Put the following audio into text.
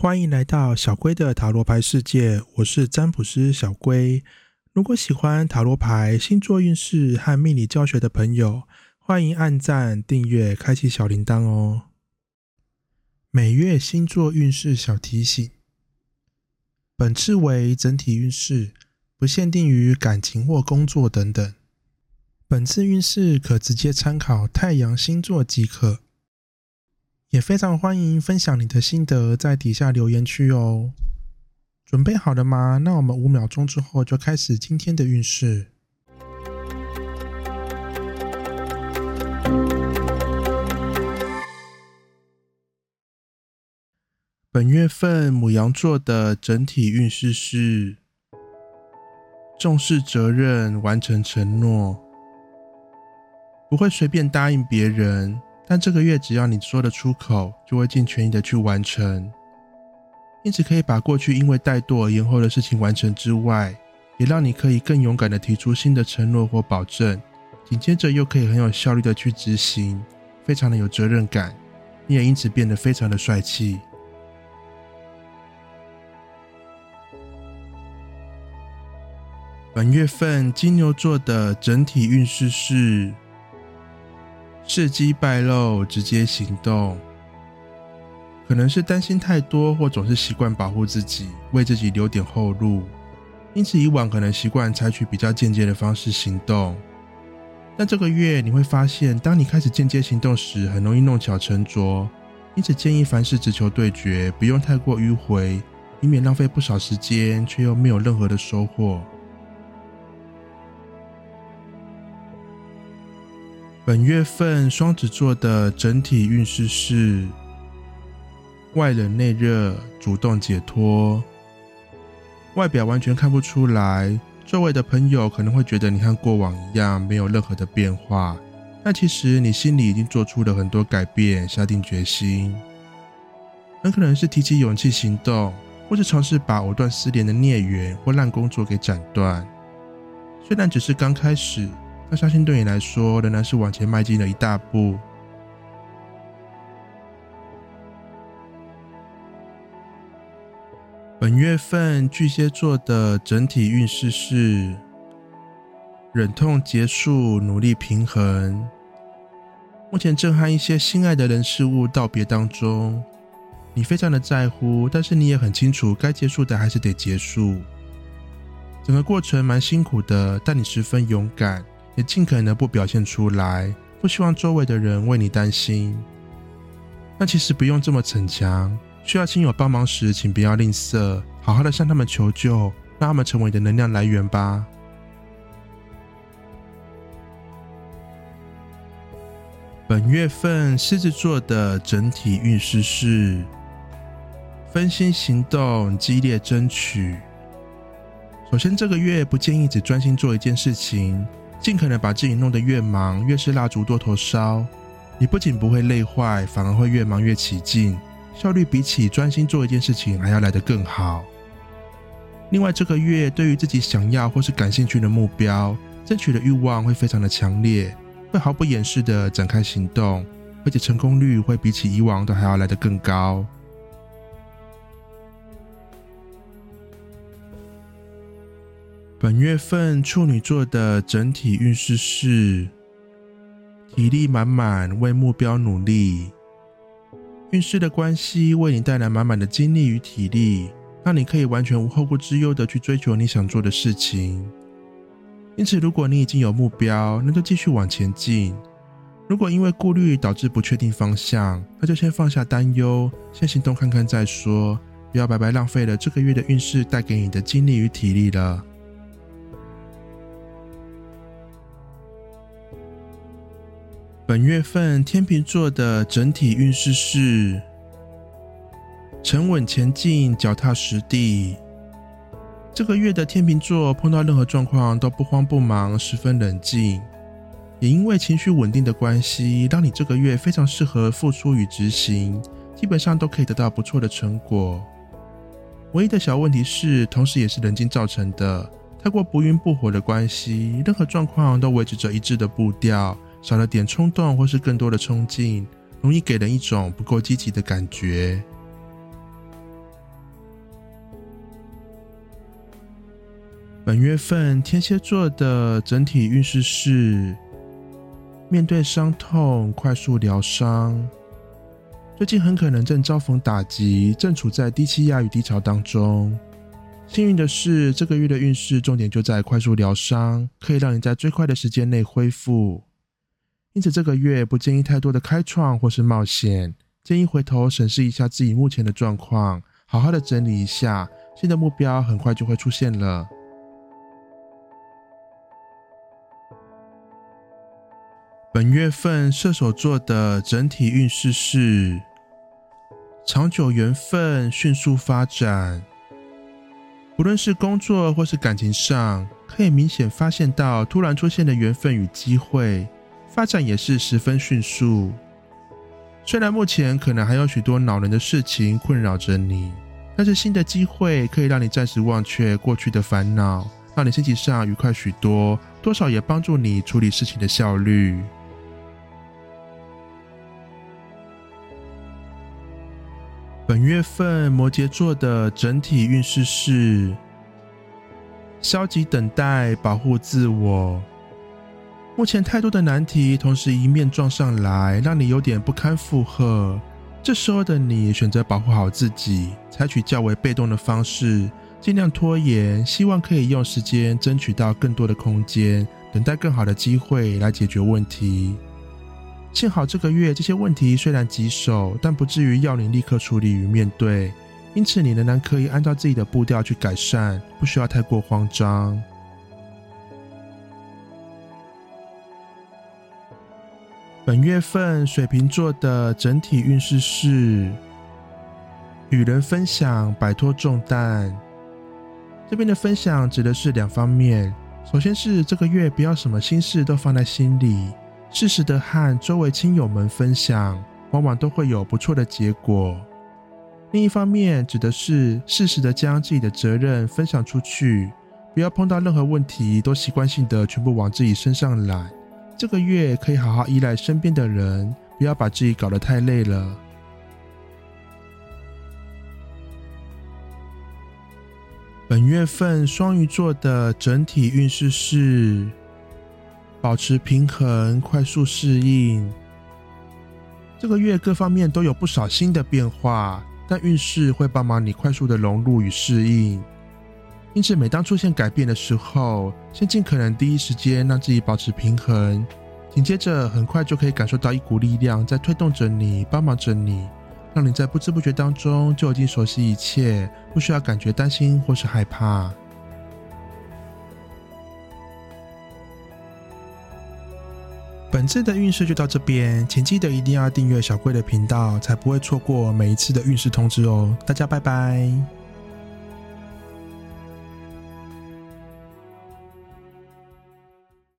欢迎来到小龟的塔罗牌世界，我是占卜师小龟。如果喜欢塔罗牌、星座运势和命理教学的朋友，欢迎按赞、订阅、开启小铃铛哦。每月星座运势小提醒：本次为整体运势，不限定于感情或工作等等。本次运势可直接参考太阳星座即可。也非常欢迎分享你的心得，在底下留言区哦。准备好了吗？那我们五秒钟之后就开始今天的运势。本月份母羊座的整体运势是：重视责任，完成承诺，不会随便答应别人。但这个月，只要你说得出口，就会尽全力的去完成。因此，可以把过去因为怠惰而延后的事情完成之外，也让你可以更勇敢的提出新的承诺或保证。紧接着，又可以很有效率的去执行，非常的有责任感。你也因此变得非常的帅气。本月份金牛座的整体运势是。事机败露，直接行动，可能是担心太多，或总是习惯保护自己，为自己留点后路，因此以往可能习惯采取比较间接的方式行动。但这个月你会发现，当你开始间接行动时，很容易弄巧成拙，因此建议凡事只求对决，不用太过迂回，以免浪费不少时间，却又没有任何的收获。本月份双子座的整体运势是外冷内热，主动解脱。外表完全看不出来，周围的朋友可能会觉得你和过往一样，没有任何的变化。但其实你心里已经做出了很多改变，下定决心。很可能是提起勇气行动，或是尝试把藕断丝连的孽缘或烂工作给斩断。虽然只是刚开始。那相信对你来说，仍然是往前迈进了一大步。本月份巨蟹座的整体运势是：忍痛结束，努力平衡。目前正和一些心爱的人事物道别当中，你非常的在乎，但是你也很清楚，该结束的还是得结束。整个过程蛮辛苦的，但你十分勇敢。也尽可能不表现出来，不希望周围的人为你担心。那其实不用这么逞强，需要亲友帮忙时，请不要吝啬，好好的向他们求救，让他们成为你的能量来源吧。本月份狮子座的整体运势是：分心行动，激烈争取。首先，这个月不建议只专心做一件事情。尽可能把自己弄得越忙，越是蜡烛多头烧。你不仅不会累坏，反而会越忙越起劲，效率比起专心做一件事情还要来得更好。另外，这个月对于自己想要或是感兴趣的目标，争取的欲望会非常的强烈，会毫不掩饰的展开行动，而且成功率会比起以往都还要来得更高。本月份处女座的整体运势是体力满满，为目标努力。运势的关系为你带来满满的精力与体力，让你可以完全无后顾之忧的去追求你想做的事情。因此，如果你已经有目标，那就继续往前进；如果因为顾虑导致不确定方向，那就先放下担忧，先行动看看再说，不要白白浪费了这个月的运势带给你的精力与体力了。本月份天秤座的整体运势是沉稳前进，脚踏实地。这个月的天秤座碰到任何状况都不慌不忙，十分冷静。也因为情绪稳定的关系，让你这个月非常适合付出与执行，基本上都可以得到不错的成果。唯一的小问题是，同时也是冷静造成的，太过不温不火的关系，任何状况都维持着一致的步调。少了点冲动或是更多的冲劲容易给人一种不够积极的感觉。本月份天蝎座的整体运势是面对伤痛快速疗伤。最近很可能正遭逢打击正处在低气压与低潮当中。幸运的是这个月的运势重点就在快速疗伤可以让你在最快的时间内恢复因此，这个月不建议太多的开创或是冒险，建议回头审视一下自己目前的状况，好好的整理一下，新的目标很快就会出现了。本月份射手座的整体运势是：长久缘分迅速发展，不论是工作或是感情上，可以明显发现到突然出现的缘分与机会，发展也是十分迅速。虽然目前可能还有许多恼人的事情困扰着你，但是新的机会可以让你暂时忘却过去的烦恼，让你心情上愉快许多，多少也帮助你处理事情的效率。本月份摩羯座的整体运势是消极等待，保护自我。目前太多的难题同时一面撞上来，让你有点不堪负荷。这时候的你选择保护好自己，采取较为被动的方式，尽量拖延，希望可以用时间争取到更多的空间，等待更好的机会来解决问题。幸好这个月这些问题虽然棘手，但不至于要你立刻处理与面对，因此你仍然可以按照自己的步调去改善，不需要太过慌张。本月份水瓶座的整体运势是与人分享，摆脱重担。这边的分享指的是两方面，首先是这个月不要什么心事都放在心里。适时的和周围亲友们分享，往往都会有不错的结果。另一方面，指的是适时的将自己的责任分享出去，不要碰到任何问题都习惯性的全部往自己身上揽。这个月可以好好依赖身边的人，不要把自己搞得太累了。本月份双鱼座的整体运势是。保持平衡，快速适应。这个月各方面都有不少新的变化，但运势会帮忙你快速的融入与适应。因此，每当出现改变的时候，先尽可能第一时间让自己保持平衡，紧接着很快就可以感受到一股力量在推动着你，帮忙着你，让你在不知不觉当中就已经熟悉一切，不需要感觉担心或是害怕。本次的运势就到这边，请记得一定要订阅小贵的频道，才不会错过每一次的运势通知哦。大家拜拜。